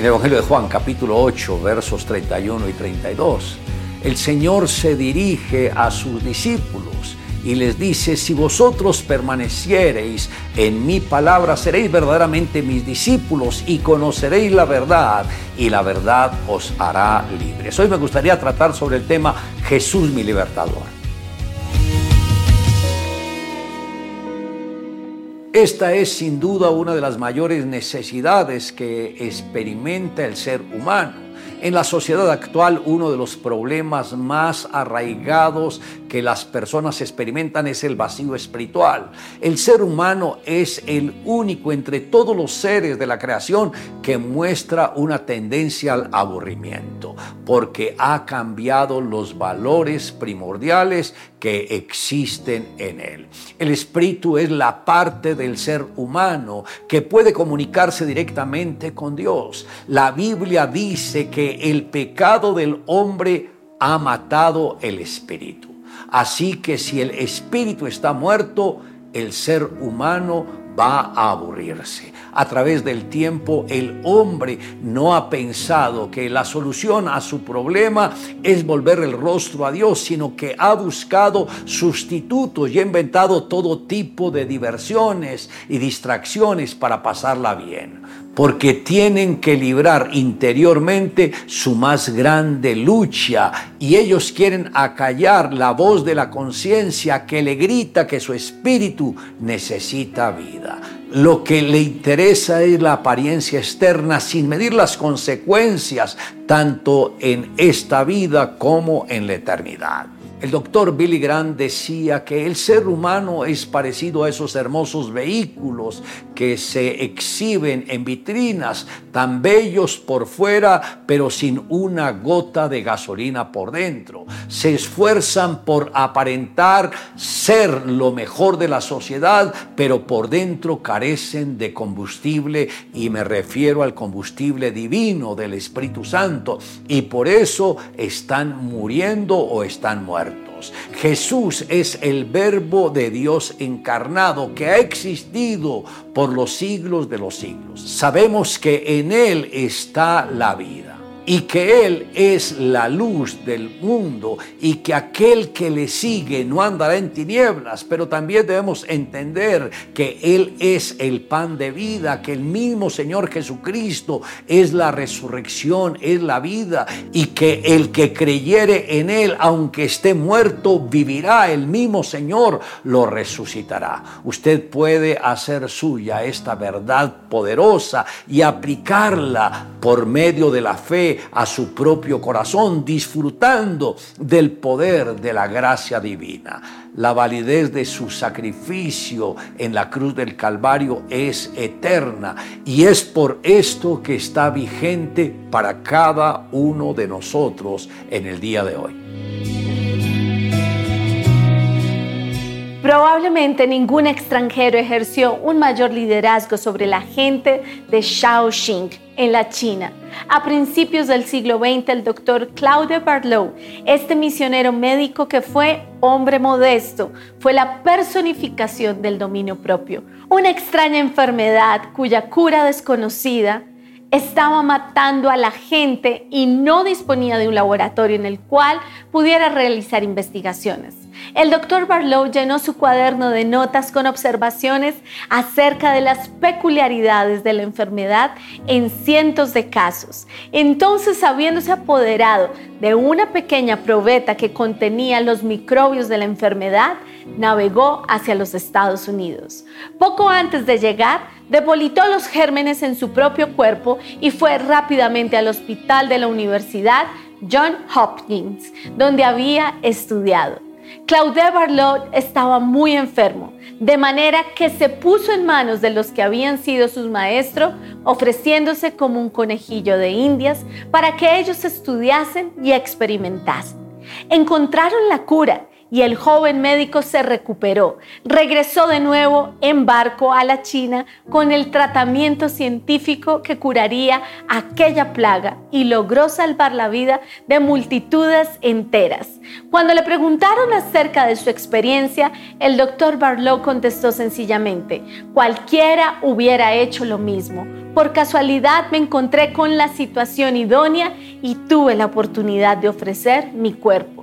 En el Evangelio de Juan capítulo 8 versos 31 y 32, el Señor se dirige a sus discípulos y les dice, si vosotros permaneciereis en mi palabra, seréis verdaderamente mis discípulos y conoceréis la verdad y la verdad os hará libres. Hoy me gustaría tratar sobre el tema Jesús mi libertador. Esta es sin duda una de las mayores necesidades que experimenta el ser humano en la sociedad actual uno de los problemas más arraigados que las personas experimentan es el vacío espiritual. El ser humano es el único entre todos los seres de la creación que muestra una tendencia al aburrimiento, porque ha cambiado los valores primordiales que existen en él. El espíritu es la parte del ser humano que puede comunicarse directamente con Dios. La Biblia dice que el pecado del hombre ha matado el espíritu. Así que si el espíritu está muerto, el ser humano va a aburrirse. A través del tiempo el hombre no ha pensado que la solución a su problema es volver el rostro a Dios, sino que ha buscado sustitutos y ha inventado todo tipo de diversiones y distracciones para pasarla bien porque tienen que librar interiormente su más grande lucha y ellos quieren acallar la voz de la conciencia que le grita que su espíritu necesita vida. Lo que le interesa es la apariencia externa sin medir las consecuencias tanto en esta vida como en la eternidad. El doctor Billy Graham decía que el ser humano es parecido a esos hermosos vehículos que se exhiben en vitrinas, tan bellos por fuera, pero sin una gota de gasolina por dentro. Se esfuerzan por aparentar ser lo mejor de la sociedad, pero por dentro carecen de combustible y me refiero al combustible divino del Espíritu Santo y por eso están muriendo o están muertos. Jesús es el verbo de Dios encarnado que ha existido por los siglos de los siglos. Sabemos que en Él está la vida y que Él es la luz del mundo y que aquel que le sigue no andará en tinieblas, pero también debemos entender que Él es el pan de vida, que el mismo Señor Jesucristo es la resurrección, es la vida y que el que creyere en Él, aunque esté muerto, vivirá, el mismo Señor lo resucitará. Usted puede hacer suya esta verdad poderosa y aplicarla por medio de la fe a su propio corazón, disfrutando del poder de la gracia divina. La validez de su sacrificio en la cruz del Calvario es eterna y es por esto que está vigente para cada uno de nosotros en el día de hoy. Probablemente ningún extranjero ejerció un mayor liderazgo sobre la gente de Shaoxing en la China. A principios del siglo XX, el doctor Claude Barlow, este misionero médico que fue hombre modesto, fue la personificación del dominio propio. Una extraña enfermedad cuya cura desconocida estaba matando a la gente y no disponía de un laboratorio en el cual pudiera realizar investigaciones. El doctor Barlow llenó su cuaderno de notas con observaciones acerca de las peculiaridades de la enfermedad en cientos de casos. Entonces, habiéndose apoderado de una pequeña probeta que contenía los microbios de la enfermedad, navegó hacia los Estados Unidos. Poco antes de llegar, depolitó los gérmenes en su propio cuerpo y fue rápidamente al hospital de la Universidad John Hopkins, donde había estudiado. Claude Barlot estaba muy enfermo, de manera que se puso en manos de los que habían sido sus maestros, ofreciéndose como un conejillo de indias para que ellos estudiasen y experimentasen. Encontraron la cura y el joven médico se recuperó. Regresó de nuevo en barco a la China con el tratamiento científico que curaría aquella plaga y logró salvar la vida de multitudes enteras. Cuando le preguntaron acerca de su experiencia, el doctor Barlow contestó sencillamente, cualquiera hubiera hecho lo mismo. Por casualidad me encontré con la situación idónea y tuve la oportunidad de ofrecer mi cuerpo.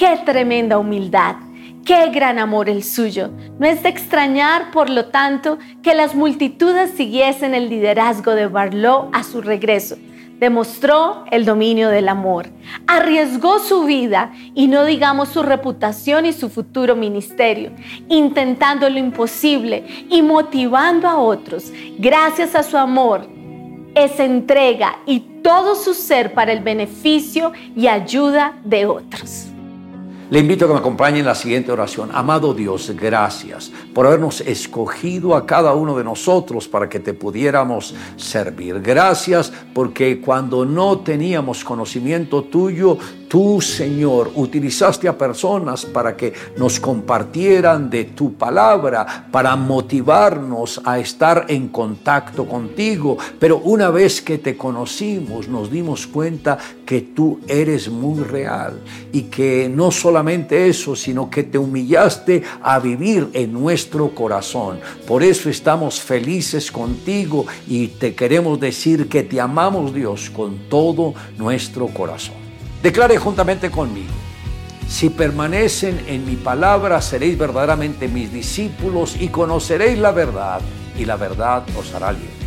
Qué tremenda humildad, qué gran amor el suyo. No es de extrañar, por lo tanto, que las multitudes siguiesen el liderazgo de Barlow a su regreso. Demostró el dominio del amor, arriesgó su vida y no digamos su reputación y su futuro ministerio, intentando lo imposible y motivando a otros. Gracias a su amor, esa entrega y todo su ser para el beneficio y ayuda de otros. Le invito a que me acompañe en la siguiente oración. Amado Dios, gracias por habernos escogido a cada uno de nosotros para que te pudiéramos servir. Gracias porque cuando no teníamos conocimiento tuyo, Tú, Señor, utilizaste a personas para que nos compartieran de tu palabra, para motivarnos a estar en contacto contigo. Pero una vez que te conocimos, nos dimos cuenta que tú eres muy real y que no solamente eso, sino que te humillaste a vivir en nuestro corazón. Por eso estamos felices contigo y te queremos decir que te amamos Dios con todo nuestro corazón. Declare juntamente conmigo, si permanecen en mi palabra, seréis verdaderamente mis discípulos y conoceréis la verdad, y la verdad os hará libre.